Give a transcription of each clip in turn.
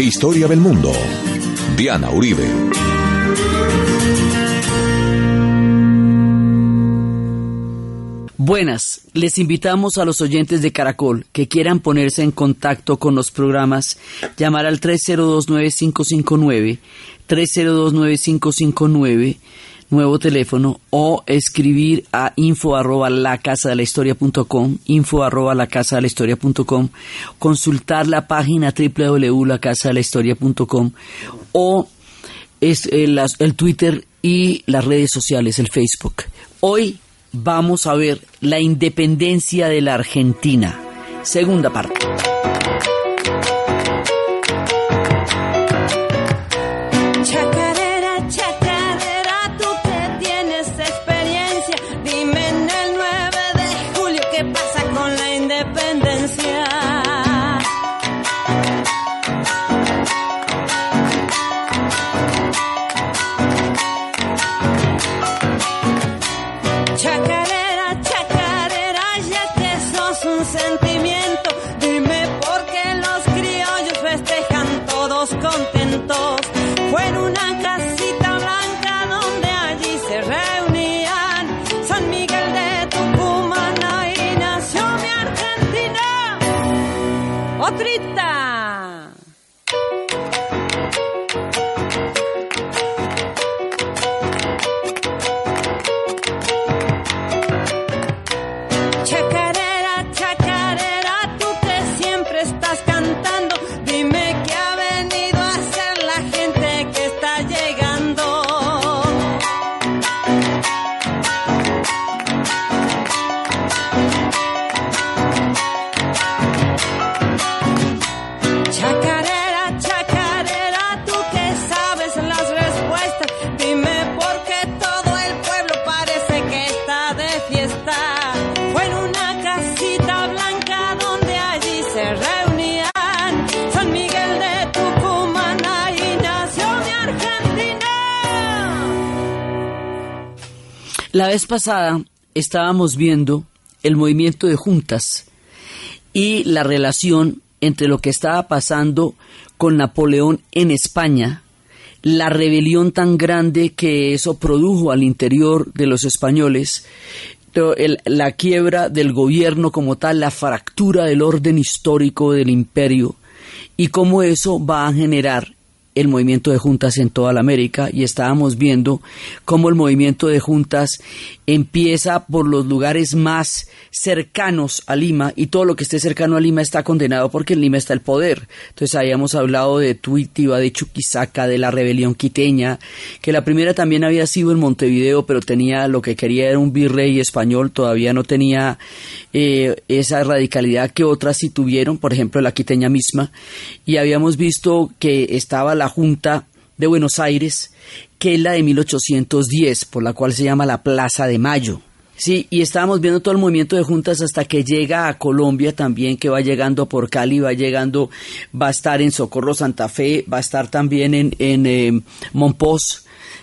Historia del mundo. Diana Uribe. Buenas, les invitamos a los oyentes de Caracol que quieran ponerse en contacto con los programas, llamar al 302-9559, 302-9559, nuevo teléfono, o escribir a info arroba la casa de historia punto com, info arroba la casa de historia punto com, consultar la página www.lacasadelahistoria.com o es el, el Twitter y las redes sociales, el Facebook. Hoy vamos a ver la independencia de la Argentina. Segunda parte. Trista. Vez pasada estábamos viendo el movimiento de juntas y la relación entre lo que estaba pasando con Napoleón en España, la rebelión tan grande que eso produjo al interior de los españoles, la quiebra del gobierno como tal, la fractura del orden histórico del imperio y cómo eso va a generar el movimiento de juntas en toda la América y estábamos viendo cómo el movimiento de juntas empieza por los lugares más cercanos a Lima y todo lo que esté cercano a Lima está condenado porque en Lima está el poder. Entonces habíamos hablado de Tuitiva, de Chuquisaca, de la rebelión quiteña, que la primera también había sido en Montevideo, pero tenía lo que quería era un virrey español, todavía no tenía eh, esa radicalidad que otras sí tuvieron, por ejemplo la quiteña misma, y habíamos visto que estaba la Junta de Buenos Aires, que es la de 1810, por la cual se llama la Plaza de Mayo. Sí, y estábamos viendo todo el movimiento de juntas hasta que llega a Colombia también, que va llegando por Cali, va llegando, va a estar en Socorro Santa Fe, va a estar también en, en eh,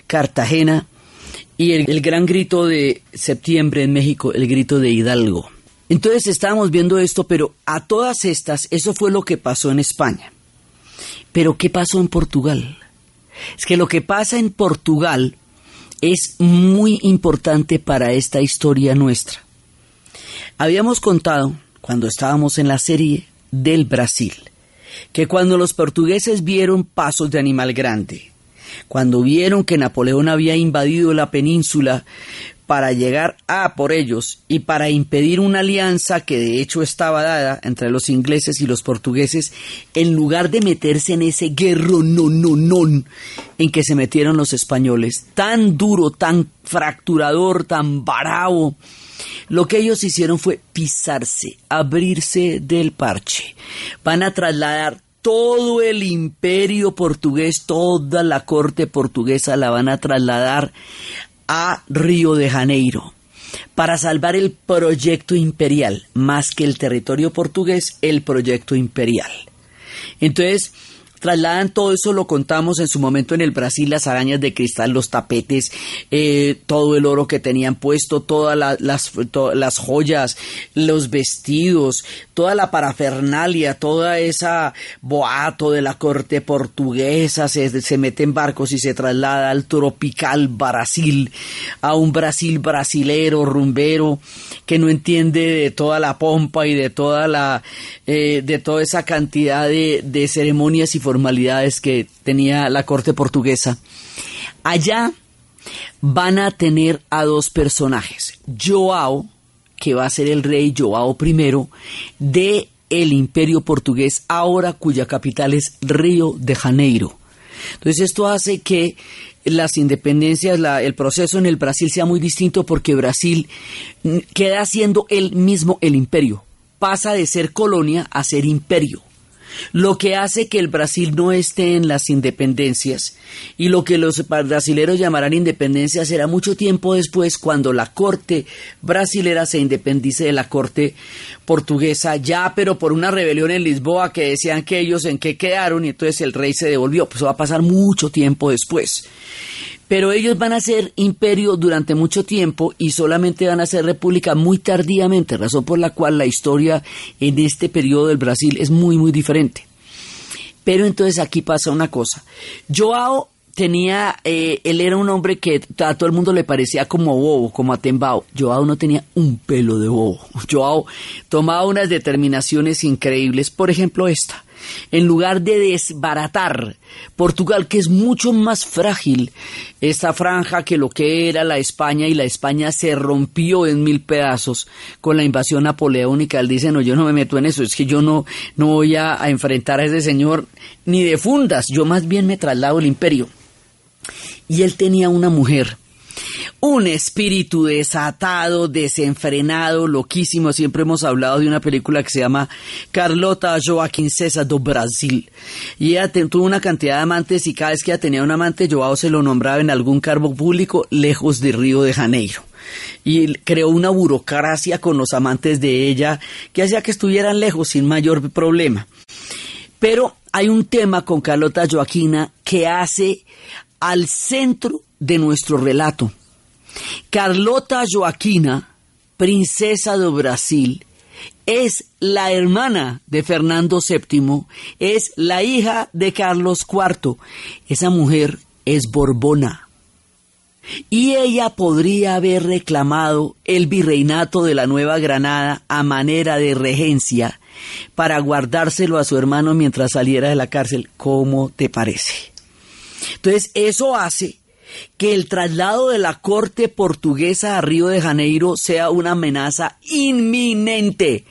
Cartagena, y el, el gran grito de septiembre en México, el grito de Hidalgo. Entonces estábamos viendo esto, pero a todas estas, eso fue lo que pasó en España. Pero ¿qué pasó en Portugal? Es que lo que pasa en Portugal es muy importante para esta historia nuestra. Habíamos contado, cuando estábamos en la serie del Brasil, que cuando los portugueses vieron pasos de animal grande, cuando vieron que Napoleón había invadido la península para llegar a por ellos y para impedir una alianza que de hecho estaba dada entre los ingleses y los portugueses, en lugar de meterse en ese guerro no no no en que se metieron los españoles, tan duro, tan fracturador, tan bravo, lo que ellos hicieron fue pisarse, abrirse del parche. Van a trasladar todo el imperio portugués, toda la corte portuguesa la van a trasladar a Río de Janeiro para salvar el proyecto imperial, más que el territorio portugués, el proyecto imperial. Entonces, trasladan todo eso, lo contamos en su momento en el Brasil, las arañas de cristal, los tapetes, eh, todo el oro que tenían puesto, todas la- las, las joyas, los vestidos, toda la parafernalia, toda esa boato de la corte portuguesa, se, se mete en barcos y se traslada al tropical Brasil, a un Brasil brasilero, rumbero, que no entiende de toda la pompa y de toda la, eh, de toda esa cantidad de, de ceremonias y formalidades que tenía la corte portuguesa. Allá van a tener a dos personajes, Joao, que va a ser el rey Joao I de el imperio portugués, ahora cuya capital es Río de Janeiro. Entonces esto hace que las independencias, el proceso en el Brasil sea muy distinto porque Brasil queda siendo él mismo el imperio, pasa de ser colonia a ser imperio lo que hace que el Brasil no esté en las independencias. Y lo que los brasileros llamarán independencia será mucho tiempo después cuando la corte brasilera se independice de la corte portuguesa ya pero por una rebelión en Lisboa que decían que ellos en qué quedaron y entonces el rey se devolvió. Pues va a pasar mucho tiempo después pero ellos van a ser imperio durante mucho tiempo y solamente van a ser república muy tardíamente, razón por la cual la historia en este periodo del Brasil es muy, muy diferente. Pero entonces aquí pasa una cosa. Joao tenía, eh, él era un hombre que a todo el mundo le parecía como bobo, como atembao. Joao no tenía un pelo de bobo. Joao tomaba unas determinaciones increíbles, por ejemplo esta en lugar de desbaratar Portugal, que es mucho más frágil, esta franja que lo que era la España y la España se rompió en mil pedazos con la invasión napoleónica. Él dice, no, yo no me meto en eso, es que yo no, no voy a, a enfrentar a ese señor ni de fundas, yo más bien me traslado el imperio. Y él tenía una mujer un espíritu desatado, desenfrenado, loquísimo. Siempre hemos hablado de una película que se llama Carlota Joaquín César do Brasil. Y ella tuvo una cantidad de amantes y cada vez que ella tenía un amante, Joao se lo nombraba en algún cargo público lejos de Río de Janeiro y creó una burocracia con los amantes de ella que hacía que estuvieran lejos sin mayor problema. Pero hay un tema con Carlota Joaquina que hace al centro de nuestro relato. Carlota Joaquina, princesa de Brasil, es la hermana de Fernando VII, es la hija de Carlos IV. Esa mujer es Borbona. Y ella podría haber reclamado el virreinato de la Nueva Granada a manera de regencia para guardárselo a su hermano mientras saliera de la cárcel. ¿Cómo te parece? Entonces, eso hace que el traslado de la corte portuguesa a Río de Janeiro sea una amenaza inminente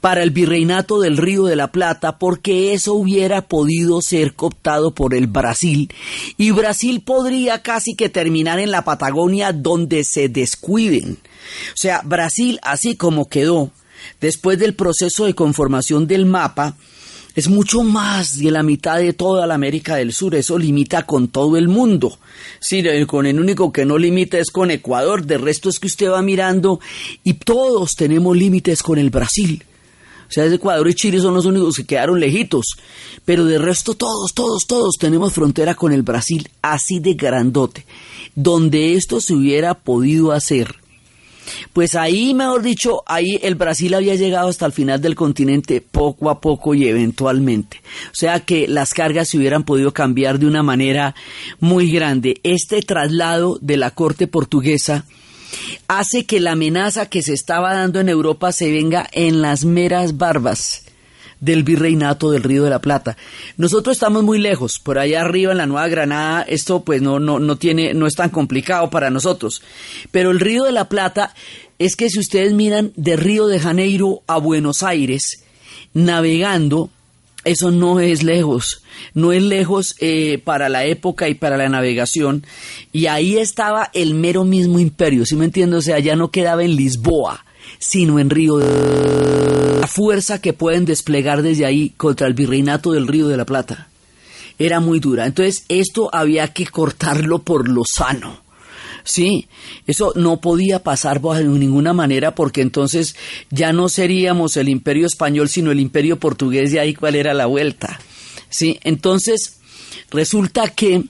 para el virreinato del Río de la Plata porque eso hubiera podido ser cooptado por el Brasil y Brasil podría casi que terminar en la Patagonia donde se descuiden. O sea, Brasil así como quedó después del proceso de conformación del mapa, es mucho más de la mitad de toda la América del Sur, eso limita con todo el mundo. Sí, con el único que no limita es con Ecuador, de resto es que usted va mirando y todos tenemos límites con el Brasil. O sea, Ecuador y Chile son los únicos que quedaron lejitos, pero de resto todos, todos, todos tenemos frontera con el Brasil así de grandote. Donde esto se hubiera podido hacer pues ahí, mejor dicho, ahí el Brasil había llegado hasta el final del continente poco a poco y eventualmente. O sea que las cargas se hubieran podido cambiar de una manera muy grande. Este traslado de la corte portuguesa hace que la amenaza que se estaba dando en Europa se venga en las meras barbas del virreinato del Río de la Plata. Nosotros estamos muy lejos, por allá arriba en la Nueva Granada, esto pues no, no, no tiene, no es tan complicado para nosotros. Pero el Río de la Plata es que si ustedes miran de Río de Janeiro a Buenos Aires, navegando, eso no es lejos, no es lejos eh, para la época y para la navegación. Y ahí estaba el mero mismo imperio, ¿sí me entiendo? O sea, ya no quedaba en Lisboa, sino en Río de... La fuerza que pueden desplegar desde ahí contra el virreinato del Río de la Plata era muy dura. Entonces esto había que cortarlo por lo sano. Sí, eso no podía pasar de ninguna manera porque entonces ya no seríamos el imperio español sino el imperio portugués y ahí cuál era la vuelta. Sí, entonces resulta que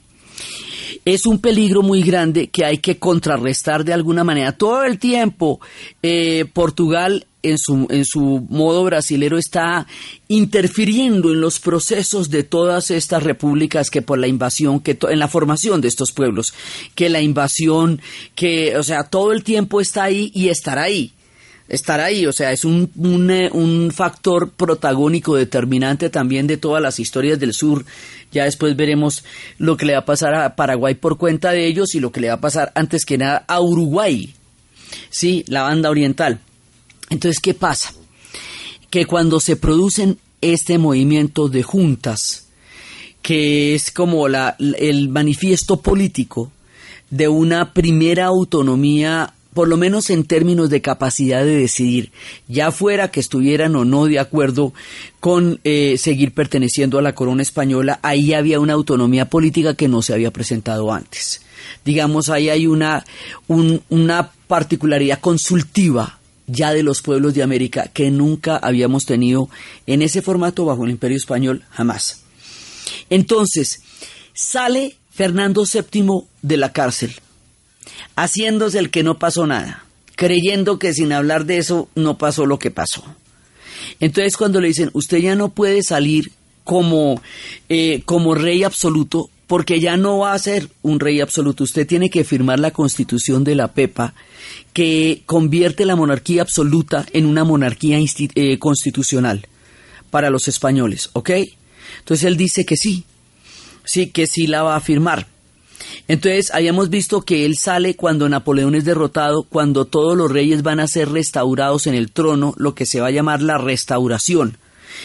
es un peligro muy grande que hay que contrarrestar de alguna manera. Todo el tiempo eh, Portugal en su, en su modo brasilero está interfiriendo en los procesos de todas estas repúblicas que por la invasión, que en la formación de estos pueblos, que la invasión, que, o sea, todo el tiempo está ahí y estará ahí estar ahí, o sea, es un, un, eh, un, factor protagónico determinante también de todas las historias del sur. Ya después veremos lo que le va a pasar a Paraguay por cuenta de ellos y lo que le va a pasar antes que nada a Uruguay, sí, la banda oriental. Entonces, ¿qué pasa? Que cuando se producen este movimiento de juntas, que es como la, el manifiesto político de una primera autonomía por lo menos en términos de capacidad de decidir, ya fuera que estuvieran o no de acuerdo con eh, seguir perteneciendo a la corona española, ahí había una autonomía política que no se había presentado antes. Digamos, ahí hay una, una particularidad consultiva ya de los pueblos de América que nunca habíamos tenido en ese formato bajo el imperio español, jamás. Entonces, sale Fernando VII de la cárcel haciéndose el que no pasó nada, creyendo que sin hablar de eso no pasó lo que pasó. Entonces cuando le dicen, usted ya no puede salir como, eh, como rey absoluto, porque ya no va a ser un rey absoluto, usted tiene que firmar la constitución de la PEPA, que convierte la monarquía absoluta en una monarquía eh, constitucional para los españoles, ¿ok? Entonces él dice que sí, sí, que sí la va a firmar. Entonces, habíamos visto que él sale cuando Napoleón es derrotado, cuando todos los reyes van a ser restaurados en el trono, lo que se va a llamar la restauración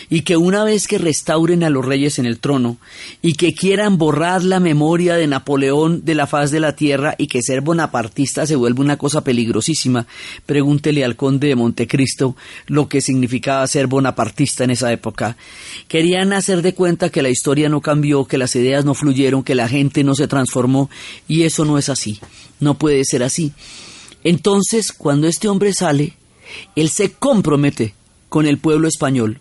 y que una vez que restauren a los reyes en el trono y que quieran borrar la memoria de Napoleón de la faz de la tierra y que ser bonapartista se vuelve una cosa peligrosísima, pregúntele al conde de Montecristo lo que significaba ser bonapartista en esa época. Querían hacer de cuenta que la historia no cambió, que las ideas no fluyeron, que la gente no se transformó y eso no es así, no puede ser así. Entonces, cuando este hombre sale, él se compromete con el pueblo español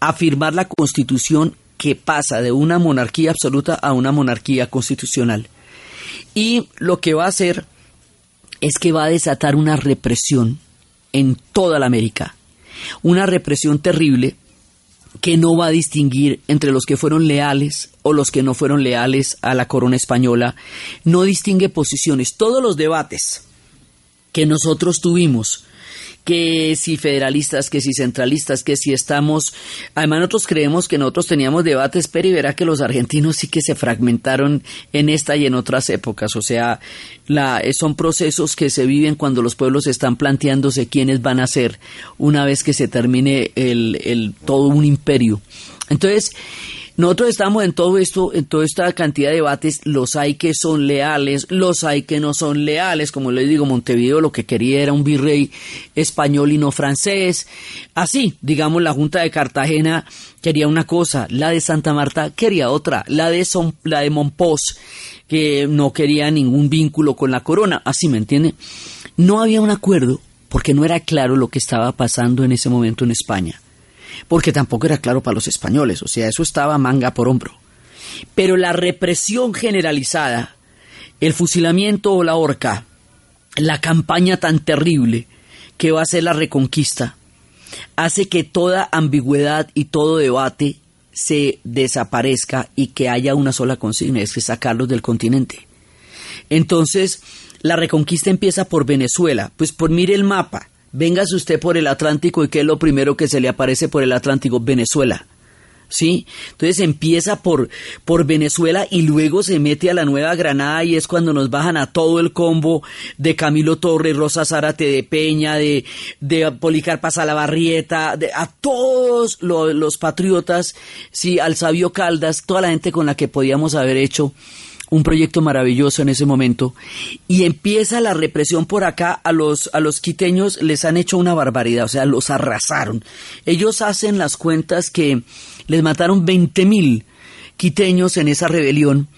afirmar la constitución que pasa de una monarquía absoluta a una monarquía constitucional. Y lo que va a hacer es que va a desatar una represión en toda la América. Una represión terrible que no va a distinguir entre los que fueron leales o los que no fueron leales a la corona española. No distingue posiciones. Todos los debates que nosotros tuvimos que si federalistas, que si centralistas, que si estamos... Además nosotros creemos que nosotros teníamos debates, pero y verá que los argentinos sí que se fragmentaron en esta y en otras épocas. O sea, la, son procesos que se viven cuando los pueblos están planteándose quiénes van a ser una vez que se termine el todo un imperio. Entonces, nosotros estamos en todo esto, en toda esta cantidad de debates, los hay que son leales, los hay que no son leales, como les digo, Montevideo lo que quería era un virrey español y no francés, así, digamos, la Junta de Cartagena quería una cosa, la de Santa Marta quería otra, la de, Son, la de que no quería ningún vínculo con la corona, así me entiende. No había un acuerdo porque no era claro lo que estaba pasando en ese momento en España porque tampoco era claro para los españoles, o sea, eso estaba manga por hombro. Pero la represión generalizada, el fusilamiento o la horca, la campaña tan terrible que va a ser la reconquista, hace que toda ambigüedad y todo debate se desaparezca y que haya una sola consigna, es que sacarlos del continente. Entonces, la reconquista empieza por Venezuela, pues por mire el mapa, Véngase usted por el Atlántico y ¿qué es lo primero que se le aparece por el Atlántico? Venezuela. ¿Sí? Entonces empieza por, por Venezuela y luego se mete a la Nueva Granada y es cuando nos bajan a todo el combo de Camilo Torres, Rosa Zárate de Peña, de, de Policarpa Salabarrieta, de, a todos los, los patriotas, sí, al sabio Caldas, toda la gente con la que podíamos haber hecho un proyecto maravilloso en ese momento y empieza la represión por acá a los a los quiteños les han hecho una barbaridad, o sea, los arrasaron. Ellos hacen las cuentas que les mataron 20 mil quiteños en esa rebelión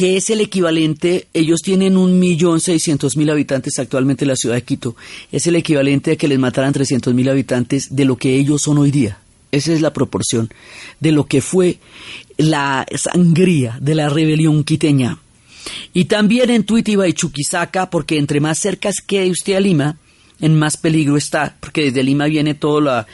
que es el equivalente, ellos tienen un millón seiscientos mil habitantes actualmente en la ciudad de Quito, es el equivalente a que les mataran trescientos mil habitantes de lo que ellos son hoy día. Esa es la proporción de lo que fue la sangría de la rebelión quiteña. Y también en Tuitiba y Chuquisaca, porque entre más cerca que usted a Lima, en más peligro está, porque desde Lima viene todo la,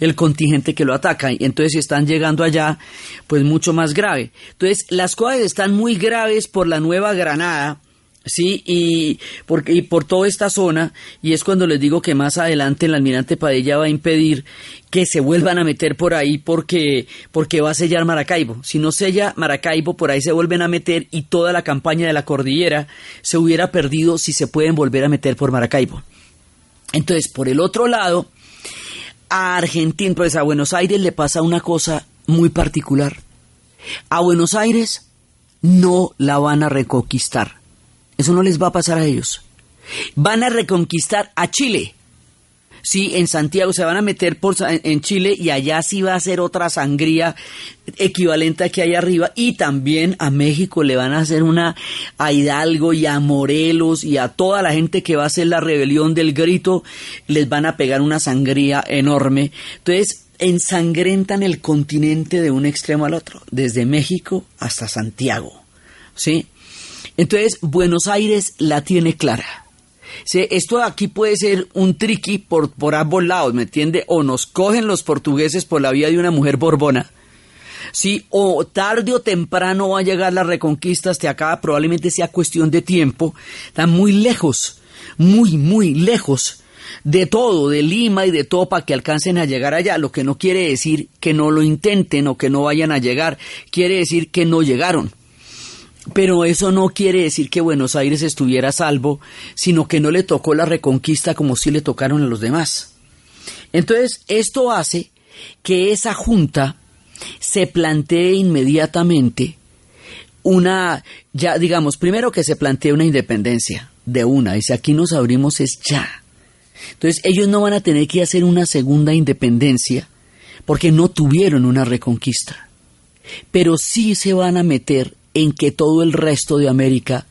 el contingente que lo ataca, y entonces si están llegando allá, pues mucho más grave. Entonces, las cosas están muy graves por la Nueva Granada, Sí, y por, y por toda esta zona, y es cuando les digo que más adelante el almirante Padilla va a impedir que se vuelvan a meter por ahí porque, porque va a sellar Maracaibo. Si no sella Maracaibo, por ahí se vuelven a meter y toda la campaña de la cordillera se hubiera perdido si se pueden volver a meter por Maracaibo. Entonces, por el otro lado, a Argentina, pues a Buenos Aires le pasa una cosa muy particular. A Buenos Aires no la van a reconquistar eso no les va a pasar a ellos. Van a reconquistar a Chile. Sí, en Santiago se van a meter por, en Chile y allá sí va a ser otra sangría equivalente a que hay arriba. Y también a México le van a hacer una a Hidalgo y a Morelos y a toda la gente que va a hacer la rebelión del grito, les van a pegar una sangría enorme. Entonces, ensangrentan el continente de un extremo al otro, desde México hasta Santiago. ¿Sí? Entonces, Buenos Aires la tiene clara. Esto aquí puede ser un triqui por, por ambos lados, ¿me entiende? O nos cogen los portugueses por la vía de una mujer borbona. Sí, o tarde o temprano va a llegar la reconquista hasta acá, probablemente sea cuestión de tiempo. Están muy lejos, muy, muy lejos de todo, de Lima y de todo para que alcancen a llegar allá, lo que no quiere decir que no lo intenten o que no vayan a llegar, quiere decir que no llegaron. Pero eso no quiere decir que Buenos Aires estuviera salvo, sino que no le tocó la reconquista como si le tocaron a los demás. Entonces, esto hace que esa junta se plantee inmediatamente una, ya digamos, primero que se plantee una independencia de una, y si aquí nos abrimos es ya. Entonces, ellos no van a tener que hacer una segunda independencia porque no tuvieron una reconquista, pero sí se van a meter en que todo el resto de América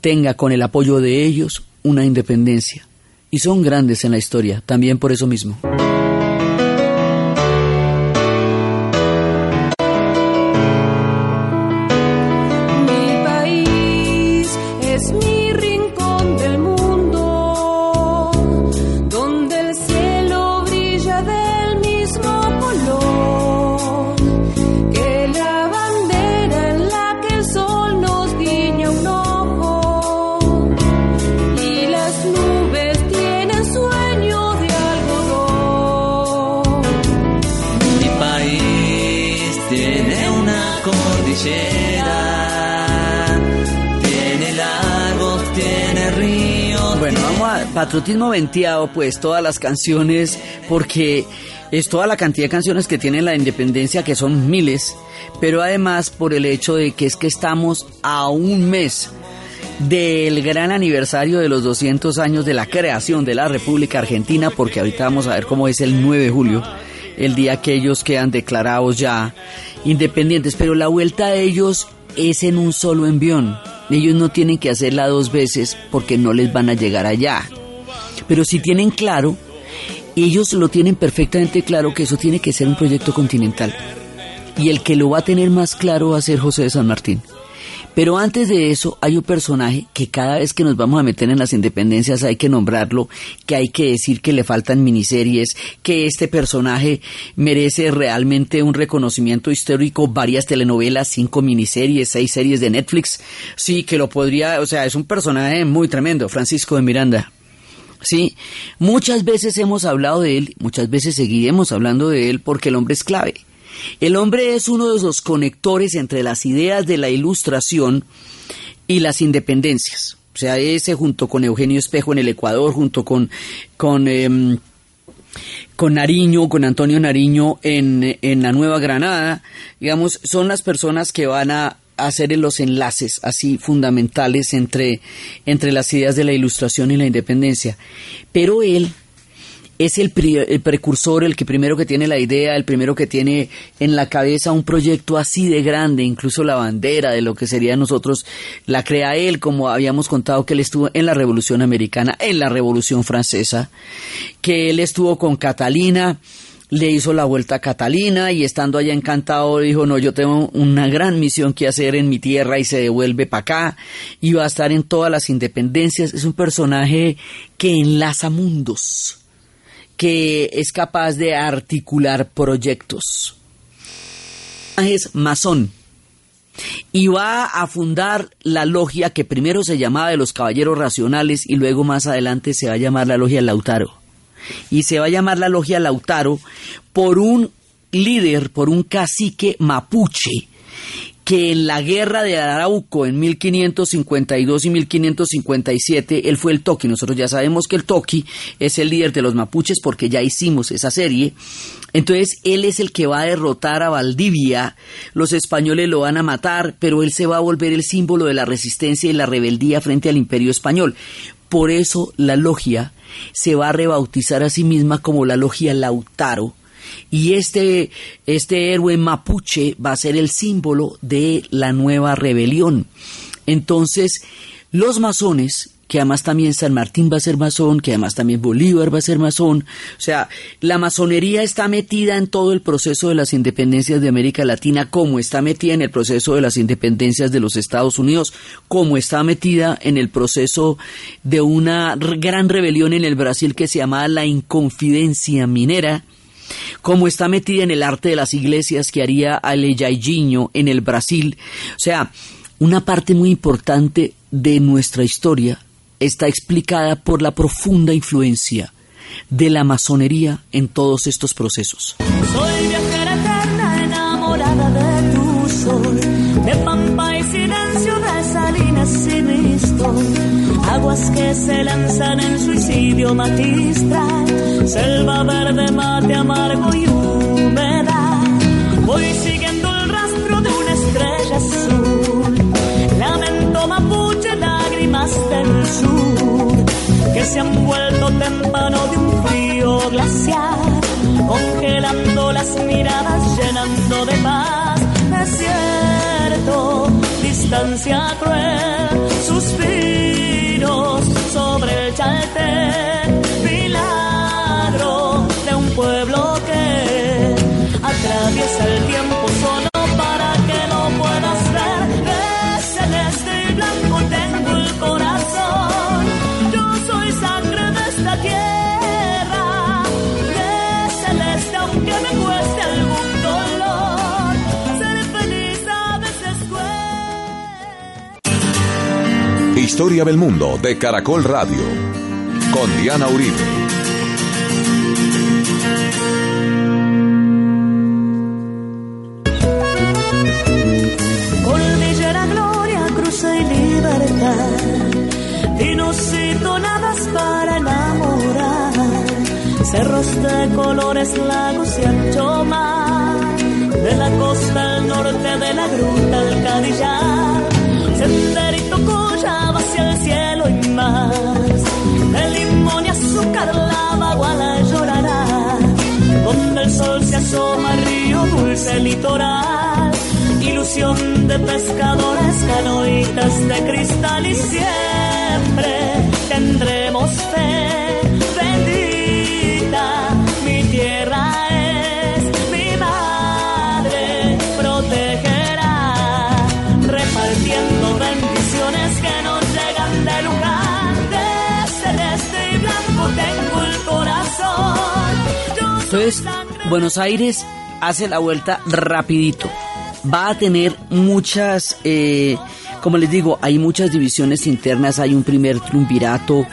tenga con el apoyo de ellos una independencia. Y son grandes en la historia, también por eso mismo. Patriotismo venteado, pues todas las canciones, porque es toda la cantidad de canciones que tiene la independencia, que son miles, pero además por el hecho de que es que estamos a un mes del gran aniversario de los 200 años de la creación de la República Argentina, porque ahorita vamos a ver cómo es el 9 de julio, el día que ellos quedan declarados ya independientes, pero la vuelta de ellos es en un solo envión. Ellos no tienen que hacerla dos veces porque no les van a llegar allá. Pero si tienen claro, ellos lo tienen perfectamente claro que eso tiene que ser un proyecto continental. Y el que lo va a tener más claro va a ser José de San Martín. Pero antes de eso hay un personaje que cada vez que nos vamos a meter en las independencias hay que nombrarlo, que hay que decir que le faltan miniseries, que este personaje merece realmente un reconocimiento histórico, varias telenovelas, cinco miniseries, seis series de Netflix. Sí, que lo podría, o sea, es un personaje muy tremendo, Francisco de Miranda. Sí, muchas veces hemos hablado de él, muchas veces seguiremos hablando de él porque el hombre es clave. El hombre es uno de los conectores entre las ideas de la ilustración y las independencias. O sea, ese junto con Eugenio Espejo en el Ecuador, junto con, con, em, con Nariño, con Antonio Nariño en, en la Nueva Granada, digamos, son las personas que van a hacer los enlaces así fundamentales entre, entre las ideas de la ilustración y la independencia. Pero él es el, el, precursor, el que primero que tiene la idea, el primero que tiene en la cabeza un proyecto así de grande, incluso la bandera de lo que sería nosotros, la crea él, como habíamos contado que él estuvo en la Revolución Americana, en la Revolución Francesa, que él estuvo con Catalina, le hizo la vuelta a Catalina y estando allá encantado dijo, no, yo tengo una gran misión que hacer en mi tierra y se devuelve para acá y va a estar en todas las independencias. Es un personaje que enlaza mundos, que es capaz de articular proyectos. Es masón y va a fundar la logia que primero se llamaba de los Caballeros Racionales y luego más adelante se va a llamar la logia Lautaro y se va a llamar la logia Lautaro por un líder, por un cacique mapuche que en la guerra de Arauco en 1552 y 1557 él fue el Toqui. Nosotros ya sabemos que el Toqui es el líder de los mapuches porque ya hicimos esa serie. Entonces él es el que va a derrotar a Valdivia. Los españoles lo van a matar, pero él se va a volver el símbolo de la resistencia y la rebeldía frente al imperio español. Por eso la logia se va a rebautizar a sí misma como la logia Lautaro. Y este, este héroe mapuche va a ser el símbolo de la nueva rebelión. Entonces, los masones que además también San Martín va a ser masón, que además también Bolívar va a ser masón. O sea, la masonería está metida en todo el proceso de las independencias de América Latina, como está metida en el proceso de las independencias de los Estados Unidos, como está metida en el proceso de una gran rebelión en el Brasil que se llamaba la Inconfidencia Minera, como está metida en el arte de las iglesias que haría Alejaidinho en el Brasil. O sea, una parte muy importante de nuestra historia está explicada por la profunda influencia de la masonería en todos estos procesos. Soy viajera eterna enamorada de tu sol, de pampa y silencio de salinas y visto, aguas que se lanzan en suicidio magistral, selva verde, mate amargo y húmeda. Voy del sur, que se han vuelto témpano de un frío glacial, congelando las miradas, llenando de paz, desierto, distancia cruel, Historia del mundo de Caracol Radio. Con Diana Uribe. Cordillera Gloria, cruce y libertad. Vinos y tonadas para enamorar. Cerros de colores, lagos y ancho mar. De la costa al norte, de la gruta al Cadillar. Hacia el cielo y más. De limón y azúcar la baguala llorará. Donde el sol se asoma, río dulce litoral. Ilusión de pescadores, canoitas de cristal y siempre tendremos fe. Entonces, Buenos Aires hace la vuelta rapidito. Va a tener muchas, eh, como les digo, hay muchas divisiones internas. Hay un primer triunvirato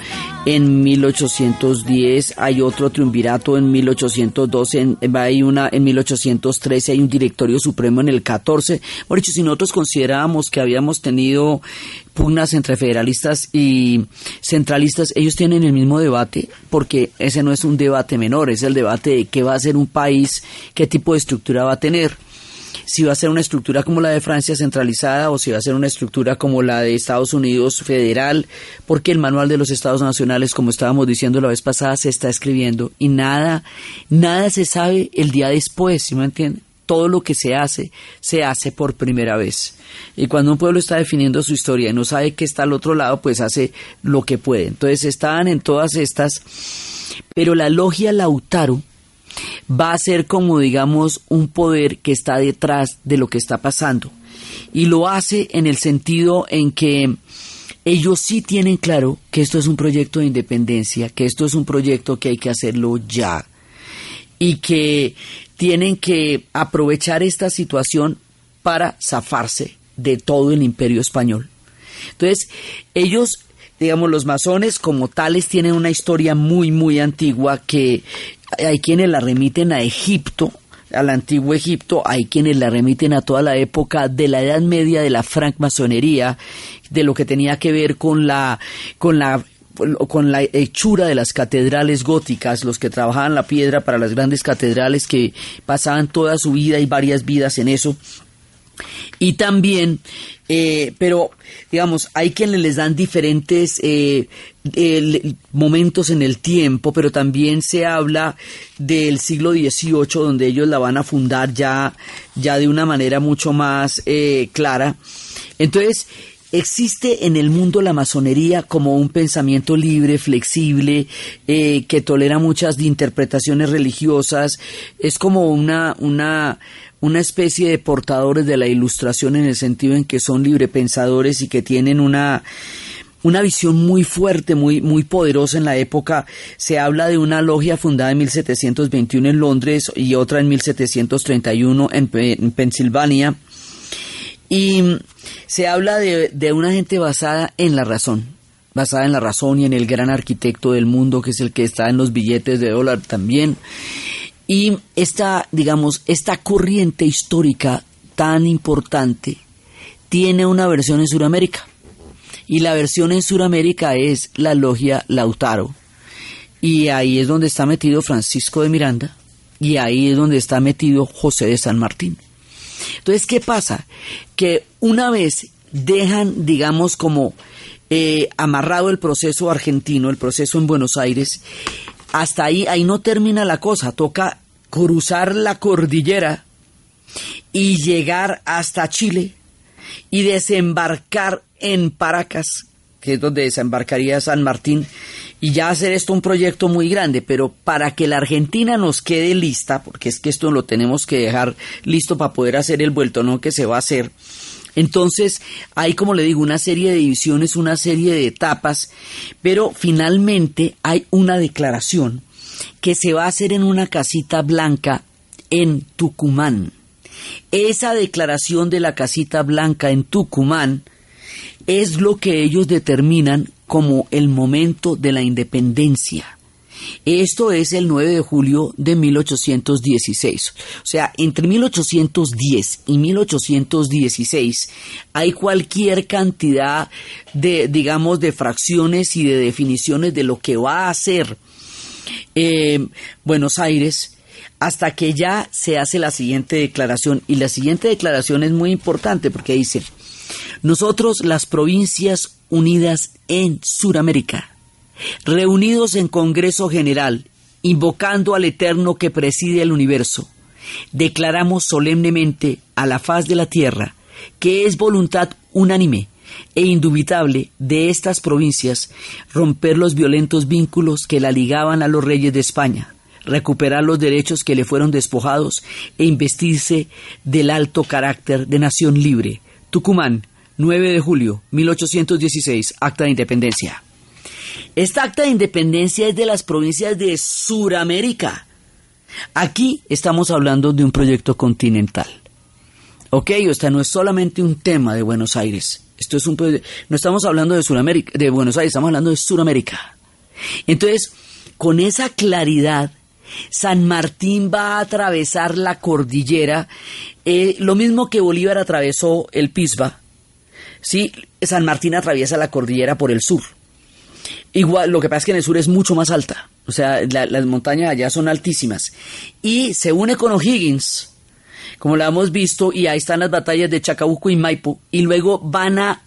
en 1810, hay otro triunvirato en 1812, en, hay una en 1813, hay un directorio supremo en el 14. Por dicho, si nosotros considerábamos que habíamos tenido pugnas entre federalistas y centralistas, ellos tienen el mismo debate, porque ese no es un debate menor, es el debate de qué va a ser un país, qué tipo de estructura va a tener si va a ser una estructura como la de Francia centralizada o si va a ser una estructura como la de Estados Unidos federal, porque el manual de los estados nacionales, como estábamos diciendo la vez pasada, se está escribiendo y nada, nada se sabe el día después, ¿sí me entienden? Todo lo que se hace, se hace por primera vez. Y cuando un pueblo está definiendo su historia y no sabe qué está al otro lado, pues hace lo que puede. Entonces estaban en todas estas, pero la logia Lautaro va a ser como digamos un poder que está detrás de lo que está pasando. Y lo hace en el sentido en que ellos sí tienen claro que esto es un proyecto de independencia, que esto es un proyecto que hay que hacerlo ya y que tienen que aprovechar esta situación para zafarse de todo el imperio español. Entonces, ellos, digamos, los masones como tales tienen una historia muy, muy antigua que hay quienes la remiten a Egipto, al antiguo Egipto, hay quienes la remiten a toda la época de la Edad Media de la francmasonería, de lo que tenía que ver con la, con la con la hechura de las catedrales góticas, los que trabajaban la piedra para las grandes catedrales que pasaban toda su vida y varias vidas en eso. Y también, eh, pero digamos, hay quienes les dan diferentes eh, momentos en el tiempo, pero también se habla del siglo XVIII, donde ellos la van a fundar ya, ya de una manera mucho más eh, clara. Entonces, Existe en el mundo la masonería como un pensamiento libre, flexible, eh, que tolera muchas interpretaciones religiosas. Es como una, una, una especie de portadores de la ilustración en el sentido en que son librepensadores y que tienen una, una visión muy fuerte, muy, muy poderosa en la época. Se habla de una logia fundada en 1721 en Londres y otra en 1731 en, en Pensilvania. Y se habla de, una gente basada en la razón, basada en la razón y en el gran arquitecto del mundo, que es el que está en los billetes de dólar también. Y esta, digamos, esta corriente histórica tan importante tiene una versión en Sudamérica. Y la versión en Sudamérica es la logia Lautaro. Y ahí es donde está metido Francisco de Miranda. Y ahí es donde está metido José de San Martín. Entonces, ¿qué pasa? Que una vez dejan, digamos, como eh, amarrado el proceso argentino, el proceso en Buenos Aires, hasta ahí, ahí no termina la cosa, toca cruzar la cordillera y llegar hasta Chile y desembarcar en Paracas, que es donde desembarcaría San Martín, y ya hacer esto un proyecto muy grande, pero para que la Argentina nos quede lista, porque es que esto lo tenemos que dejar listo para poder hacer el vuelto, no que se va a hacer. Entonces hay, como le digo, una serie de divisiones, una serie de etapas, pero finalmente hay una declaración que se va a hacer en una casita blanca en Tucumán. Esa declaración de la casita blanca en Tucumán es lo que ellos determinan como el momento de la independencia. Esto es el 9 de julio de 1816. O sea, entre 1810 y 1816 hay cualquier cantidad de, digamos, de fracciones y de definiciones de lo que va a ser eh, Buenos Aires hasta que ya se hace la siguiente declaración. Y la siguiente declaración es muy importante porque dice, nosotros las provincias unidas en Suramérica, reunidos en Congreso General, invocando al Eterno que preside el universo, declaramos solemnemente a la faz de la tierra que es voluntad unánime e indubitable de estas provincias romper los violentos vínculos que la ligaban a los reyes de España, recuperar los derechos que le fueron despojados e investirse del alto carácter de nación libre. Tucumán, 9 de julio 1816, Acta de Independencia. Esta acta de independencia es de las provincias de Suramérica. Aquí estamos hablando de un proyecto continental. Ok, o sea, no es solamente un tema de Buenos Aires. Esto es un no estamos hablando de Suramérica, de Buenos Aires, estamos hablando de Suramérica. Entonces, con esa claridad, San Martín va a atravesar la cordillera, eh, lo mismo que Bolívar atravesó el Pisba, Sí, San Martín atraviesa la cordillera por el sur. Igual, lo que pasa es que en el sur es mucho más alta. O sea, las montañas allá son altísimas. Y se une con O'Higgins, como lo hemos visto, y ahí están las batallas de Chacabuco y Maipo. Y luego van a,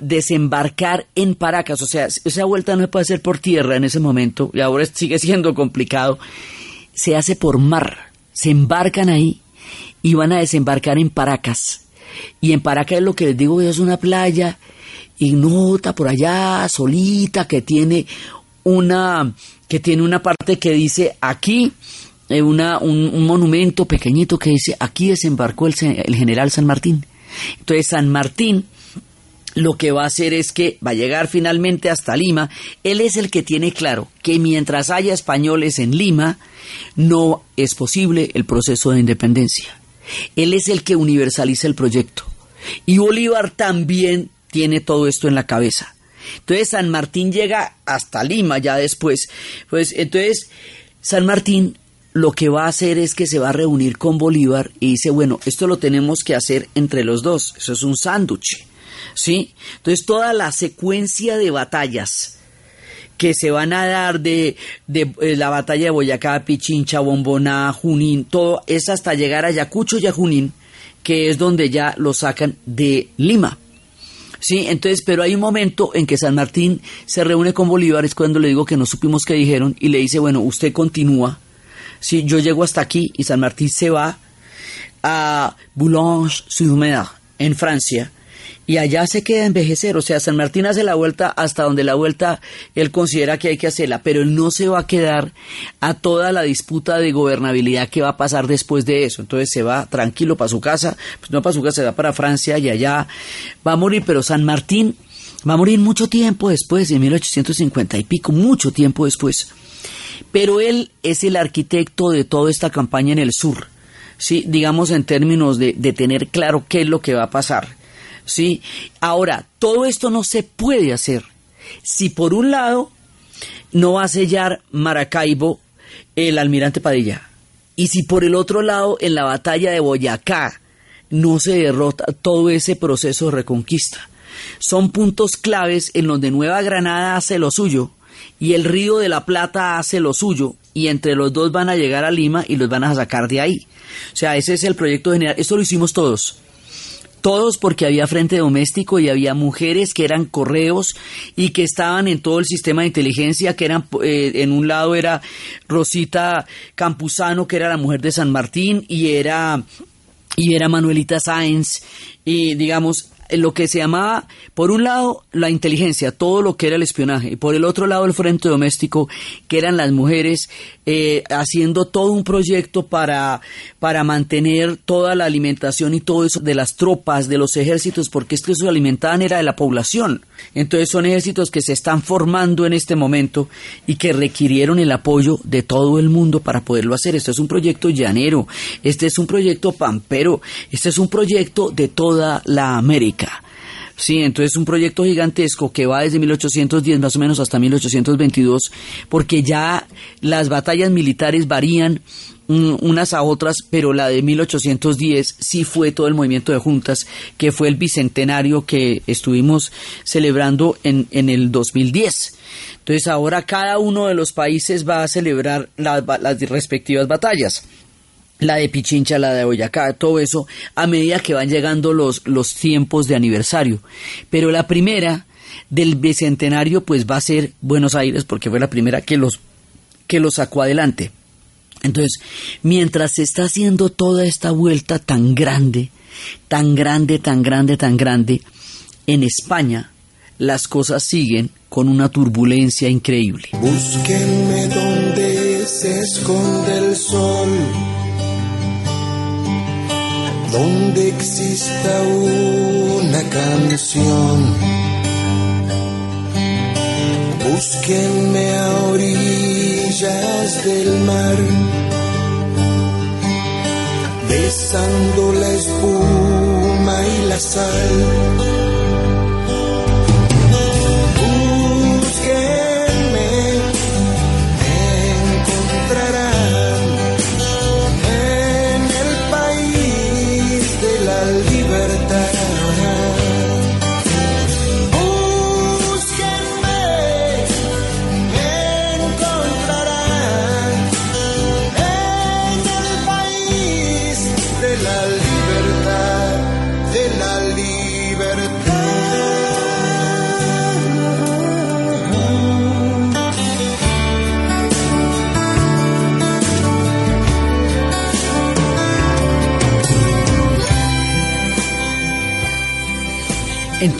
desembarcar en Paracas. O sea, esa vuelta no se puede hacer por tierra en ese momento, y ahora sigue siendo complicado. Se hace por mar. Se embarcan ahí y van a desembarcar en Paracas. Y en Paracas lo que les digo es una playa ignota por allá, solita, que tiene una, que tiene una parte que dice aquí eh, una, un, monumento pequeñito que dice, aquí desembarcó el, el general San Martín. Entonces San Martín lo que va a hacer es que va a llegar finalmente hasta Lima. Él es el que tiene claro que mientras haya españoles en Lima, no es posible el proceso de independencia. Él es el que universaliza el proyecto. Y Bolívar también tiene todo esto en la cabeza. Entonces San Martín llega hasta Lima ya después. Pues entonces San Martín lo que va a hacer es que se va a reunir con Bolívar y dice, bueno, esto lo tenemos que hacer entre los dos. Eso es un sándwich. ¿Sí? Entonces toda la secuencia de batallas que se van a dar de, de, eh, la batalla de Boyacá, Pichincha, Bomboná, Junín, todo es hasta llegar a Yacucho y a Junín, que es donde ya lo sacan de Lima. Sí, entonces, pero hay un momento en que San Martín se reúne con Bolívar, es cuando le digo que no supimos qué dijeron, y le dice, bueno, usted continúa, sí, yo llego hasta aquí, y San Martín se va a Boulogne-sur-Mer, en Francia, y allá se queda envejecer. O sea, San Martín hace la vuelta hasta donde la vuelta él considera que hay que hacerla, pero él no se va a quedar a toda la disputa de gobernabilidad que va a pasar después de eso. Entonces se va tranquilo para su casa, pues no para su casa, se va para Francia y allá va a morir, pero San Martín va a morir mucho tiempo después, en 1850 y pico, mucho tiempo después. Pero él es el arquitecto de toda esta campaña en el sur. Sí, digamos en términos de, de tener claro qué es lo que va a pasar. ¿Sí? Ahora, todo esto no se puede hacer si por un lado no va a sellar Maracaibo el almirante Padilla y si por el otro lado en la batalla de Boyacá no se derrota todo ese proceso de reconquista. Son puntos claves en donde Nueva Granada hace lo suyo y el Río de la Plata hace lo suyo y entre los dos van a llegar a Lima y los van a sacar de ahí. O sea, ese es el proyecto general. Esto lo hicimos todos todos porque había frente doméstico y había mujeres que eran correos y que estaban en todo el sistema de inteligencia, que eran, eh, en un lado era Rosita Campuzano, que era la mujer de San Martín, y era, y era Manuelita Sáenz, y digamos, lo que se llamaba, por un lado, la inteligencia, todo lo que era el espionaje, y por el otro lado, el frente doméstico, que eran las mujeres eh, haciendo todo un proyecto para, para mantener toda la alimentación y todo eso de las tropas, de los ejércitos, porque es que eso alimentaban era de la población. Entonces son ejércitos que se están formando en este momento y que requirieron el apoyo de todo el mundo para poderlo hacer. Este es un proyecto llanero, este es un proyecto pampero, este es un proyecto de toda la América. Sí, entonces un proyecto gigantesco que va desde 1810 más o menos hasta 1822, porque ya las batallas militares varían unas a otras, pero la de 1810 sí fue todo el movimiento de juntas, que fue el bicentenario que estuvimos celebrando en, en el 2010. Entonces ahora cada uno de los países va a celebrar las respectivas batallas la de Pichincha, la de Boyacá, todo eso, a medida que van llegando los, los tiempos de aniversario. Pero la primera del bicentenario, pues va a ser Buenos Aires, porque fue la primera que los, que los sacó adelante. Entonces, mientras se está haciendo toda esta vuelta tan grande, tan grande, tan grande, tan grande, en España las cosas siguen con una turbulencia increíble. Se esconde el sol, donde exista una canción. Búsquenme a orillas del mar besando la espuma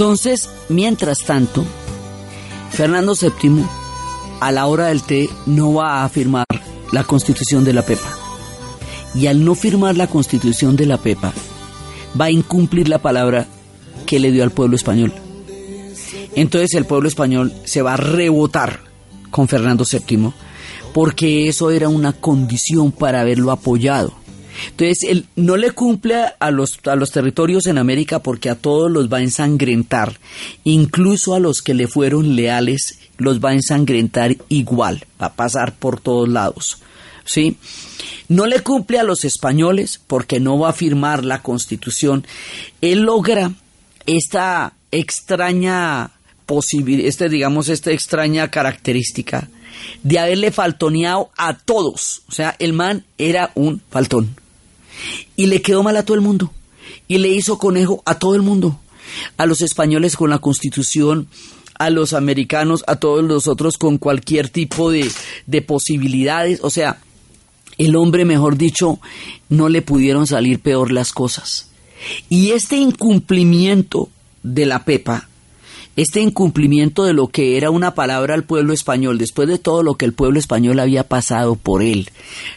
Entonces, mientras tanto, Fernando VII, a la hora del té, no va a firmar la constitución de la Pepa. Y al no firmar la constitución de la Pepa, va a incumplir la palabra que le dio al pueblo español. Entonces el pueblo español se va a rebotar con Fernando VII porque eso era una condición para haberlo apoyado. Entonces, él no le cumple a los, a los territorios en América porque a todos los va a ensangrentar, incluso a los que le fueron leales, los va a ensangrentar igual, va a pasar por todos lados. ¿Sí? No le cumple a los españoles porque no va a firmar la constitución. Él logra esta extraña este, digamos, esta extraña característica de haberle faltoneado a todos. O sea, el man era un faltón. Y le quedó mal a todo el mundo. Y le hizo conejo a todo el mundo. A los españoles con la constitución, a los americanos, a todos los otros con cualquier tipo de, de posibilidades. O sea, el hombre, mejor dicho, no le pudieron salir peor las cosas. Y este incumplimiento de la Pepa este incumplimiento de lo que era una palabra al pueblo español, después de todo lo que el pueblo español había pasado por él,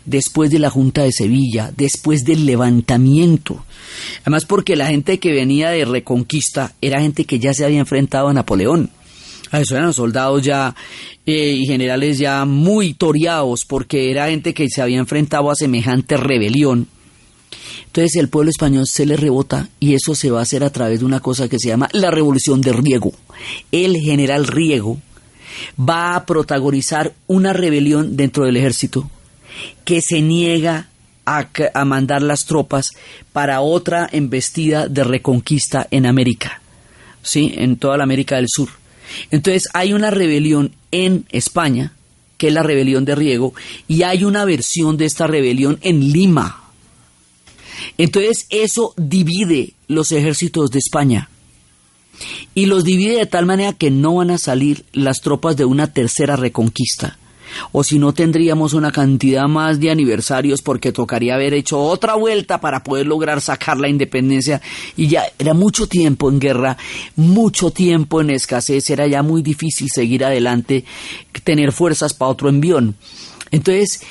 después de la Junta de Sevilla, después del levantamiento, además porque la gente que venía de Reconquista era gente que ya se había enfrentado a Napoleón. Eso eran soldados ya eh, y generales ya muy toreados porque era gente que se había enfrentado a semejante rebelión entonces el pueblo español se le rebota y eso se va a hacer a través de una cosa que se llama la revolución de Riego. El general Riego va a protagonizar una rebelión dentro del ejército que se niega a, a, mandar las tropas para otra embestida de reconquista en América, ¿sí? en toda la América del Sur. Entonces hay una rebelión en España, que es la rebelión de Riego, y hay una versión de esta rebelión en Lima, entonces eso divide los ejércitos de España y los divide de tal manera que no van a salir las tropas de una tercera reconquista. O si no tendríamos una cantidad más de aniversarios porque tocaría haber hecho otra vuelta para poder lograr sacar la independencia. Y ya era mucho tiempo en guerra, mucho tiempo en escasez, era ya muy difícil seguir adelante, tener fuerzas para otro envión. Entonces,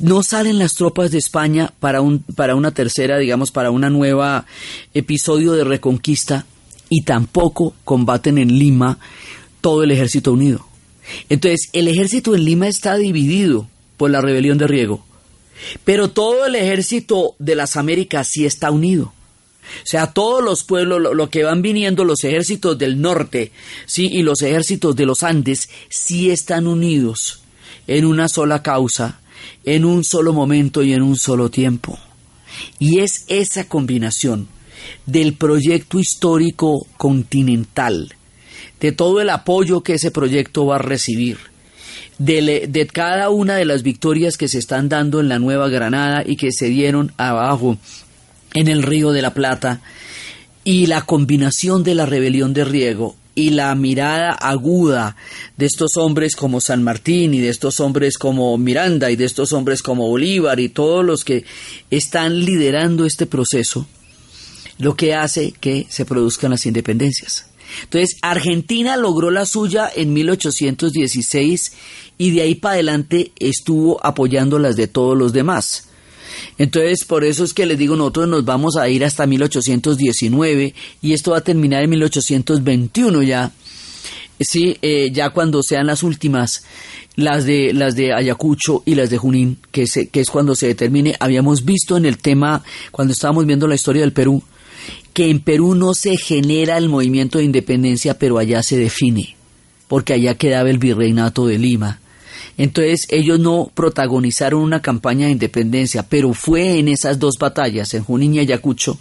no salen las tropas de España para, un, para una tercera, digamos, para una nueva episodio de reconquista y tampoco combaten en Lima todo el ejército unido. Entonces, el ejército en Lima está dividido por la rebelión de Riego, pero todo el ejército de las Américas sí está unido. O sea, todos los pueblos, lo, que van viniendo, los ejércitos del norte, sí, y los ejércitos de los Andes, sí están unidos en una sola causa, en un solo momento y en un solo tiempo. Y es esa combinación del proyecto histórico continental, de todo el apoyo que ese proyecto va a recibir, de, de, cada una de las victorias que se están dando en la Nueva Granada y que se dieron abajo en el Río de la Plata, y la combinación de la rebelión de Riego y la mirada aguda de estos hombres como San Martín y de estos hombres como Miranda y de estos hombres como Bolívar y todos los que están liderando este proceso, lo que hace que se produzcan las independencias. Entonces, Argentina logró la suya en 1816 y de ahí para adelante estuvo apoyando las de todos los demás. Entonces, por eso es que les digo, nosotros nos vamos a ir hasta 1819 y esto va a terminar en 1821 ya. Sí, eh, ya cuando sean las últimas, las de, las de Ayacucho y las de Junín, que, que es cuando se determine. Habíamos visto en el tema, cuando estábamos viendo la historia del Perú, que en Perú no se genera el movimiento de independencia, pero allá se define, porque allá quedaba el virreinato de Lima entonces ellos no protagonizaron una campaña de independencia, pero fue en esas dos batallas, en Junín y Ayacucho,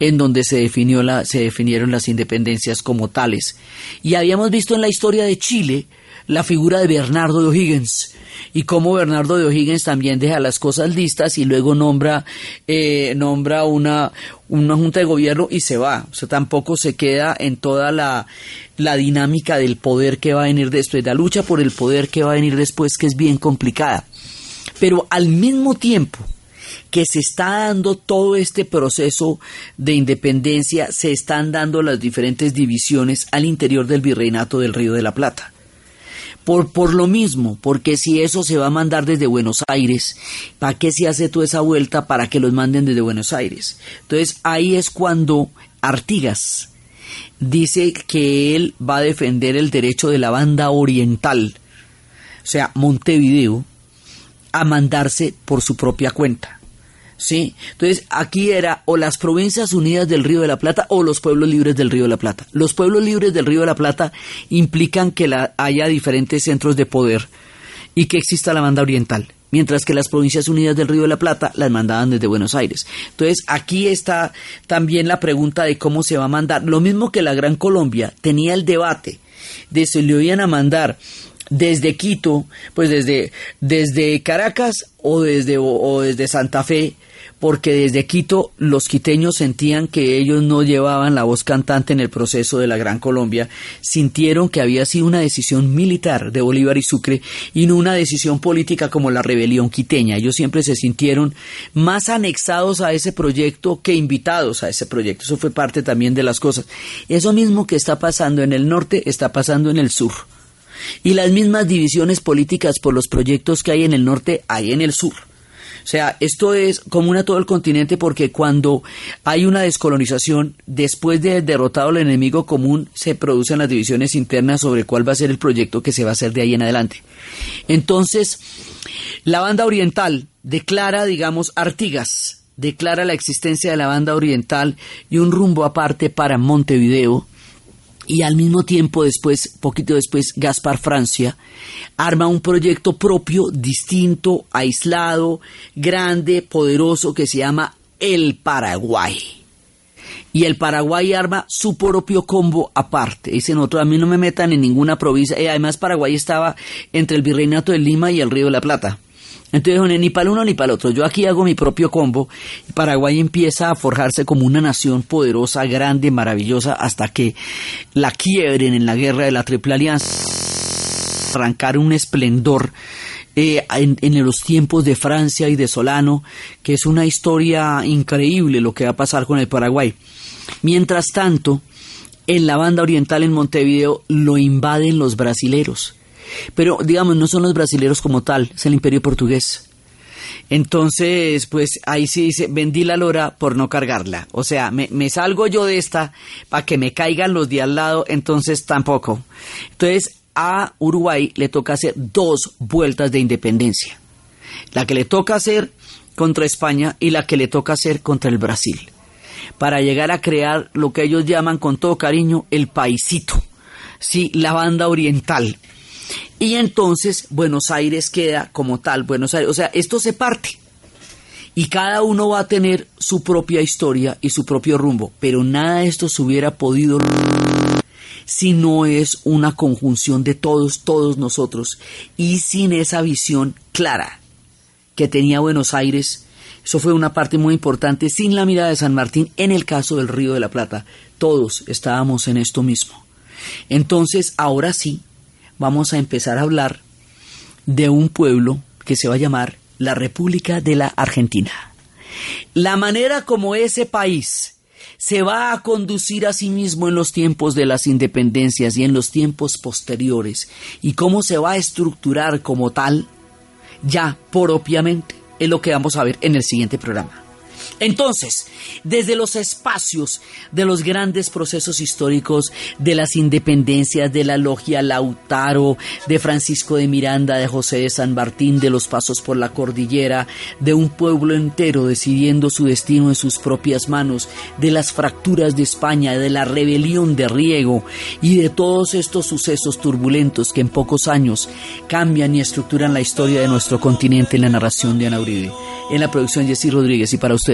en donde se, definió la, se definieron las independencias como tales. Y habíamos visto en la historia de Chile la figura de Bernardo de O'Higgins y cómo Bernardo de O'Higgins también deja las cosas listas y luego nombra, eh, nombra una, una junta de gobierno y se va. O sea, tampoco se queda en toda la, la dinámica del poder que va a venir después, la lucha por el poder que va a venir después, que es bien complicada. Pero al mismo tiempo que se está dando todo este proceso de independencia, se están dando las diferentes divisiones al interior del virreinato del Río de la Plata Por, por lo mismo, porque si eso se va a mandar desde Buenos Aires, ¿para qué se hace toda esa vuelta para que los manden desde Buenos Aires? Entonces ahí es cuando Artigas dice que él va a defender el derecho de la banda oriental, o sea, Montevideo, a mandarse por su propia cuenta. ¿Sí? Entonces, aquí era o las provincias unidas del Río de la Plata o los pueblos libres del Río de la Plata. Los pueblos libres del Río de la Plata implican que la, haya diferentes centros de poder y que exista la banda oriental, mientras que las provincias unidas del Río de la Plata las mandaban desde Buenos Aires. Entonces, aquí está también la pregunta de cómo se va a mandar. Lo mismo que la Gran Colombia tenía el debate de si le iban a mandar desde Quito, pues desde, desde Caracas o desde, o desde Santa Fe, porque desde Quito los quiteños sentían que ellos no llevaban la voz cantante en el proceso de la Gran Colombia, sintieron que había sido una decisión militar de Bolívar y Sucre y no una decisión política como la rebelión quiteña. Ellos siempre se sintieron más anexados a ese proyecto que invitados a ese proyecto. Eso fue parte también de las cosas. Eso mismo que está pasando en el norte está pasando en el sur. Y las mismas divisiones políticas por los proyectos que hay en el norte hay en el sur. Sea, esto es común a todo el continente porque cuando hay una descolonización, después de derrotado el enemigo común, se producen las divisiones internas sobre cuál va a ser el proyecto que se va a hacer de ahí en adelante. Entonces, la banda oriental declara, digamos, Artigas, declara la existencia de la banda oriental y un rumbo aparte para Montevideo, y al mismo tiempo después, poquito después, Gaspar Francia arma un proyecto propio, distinto, aislado, grande, poderoso, que se llama el Paraguay. Y el Paraguay arma su propio combo aparte. Dicen otros, a mí no me metan en ninguna provincia. Y además Paraguay estaba entre el Virreinato de Lima y el Río de la Plata. Entonces, ni para uno ni para el otro. Yo aquí hago mi propio combo. Paraguay empieza a forjarse como una nación poderosa, grande, maravillosa, hasta que la quiebren en la guerra de la Triple Alianza. Arrancar un esplendor eh, en, en, los tiempos de Francia y de Solano, que es una historia increíble lo que va a pasar con el Paraguay. Mientras tanto, en la banda oriental en Montevideo lo invaden los brasileros pero, digamos, no son los brasileros como tal, es el imperio portugués. Entonces, pues ahí sí dice, vendí la lora por no cargarla. O sea, me, me salgo yo de esta para que me caigan los de al lado, entonces tampoco. Entonces, a Uruguay le toca hacer dos vueltas de independencia. La que le toca hacer contra España y la que le toca hacer contra el Brasil. Para llegar a crear lo que ellos llaman con todo cariño el paisito. Sí, la banda oriental y entonces Buenos Aires queda como tal, Buenos Aires, o sea, esto se parte. Y cada uno va a tener su propia historia y su propio rumbo, pero nada de esto se hubiera podido si no es una conjunción de todos, todos nosotros, y sin esa visión clara que tenía Buenos Aires. Eso fue una parte muy importante, sin la mirada de San Martín, en el caso del Río de la Plata. Todos estábamos en esto mismo. Entonces, ahora sí, vamos a empezar a hablar de un pueblo que se va a llamar la República de la Argentina. La manera como ese país se va a conducir a sí mismo en los tiempos de las independencias y en los tiempos posteriores y cómo se va a estructurar como tal, ya propiamente, es lo que vamos a ver en el siguiente programa. Entonces, desde los espacios de los grandes procesos históricos de las independencias de la logia Lautaro, de Francisco de Miranda, de José de San Martín, de los pasos por la cordillera, de un pueblo entero decidiendo su destino en sus propias manos, de las fracturas de España, de la rebelión de Riego y de todos estos sucesos turbulentos que en pocos años cambian y estructuran la historia de nuestro continente en la narración de Ana Uribe. En la producción Jessy Rodríguez y para ustedes,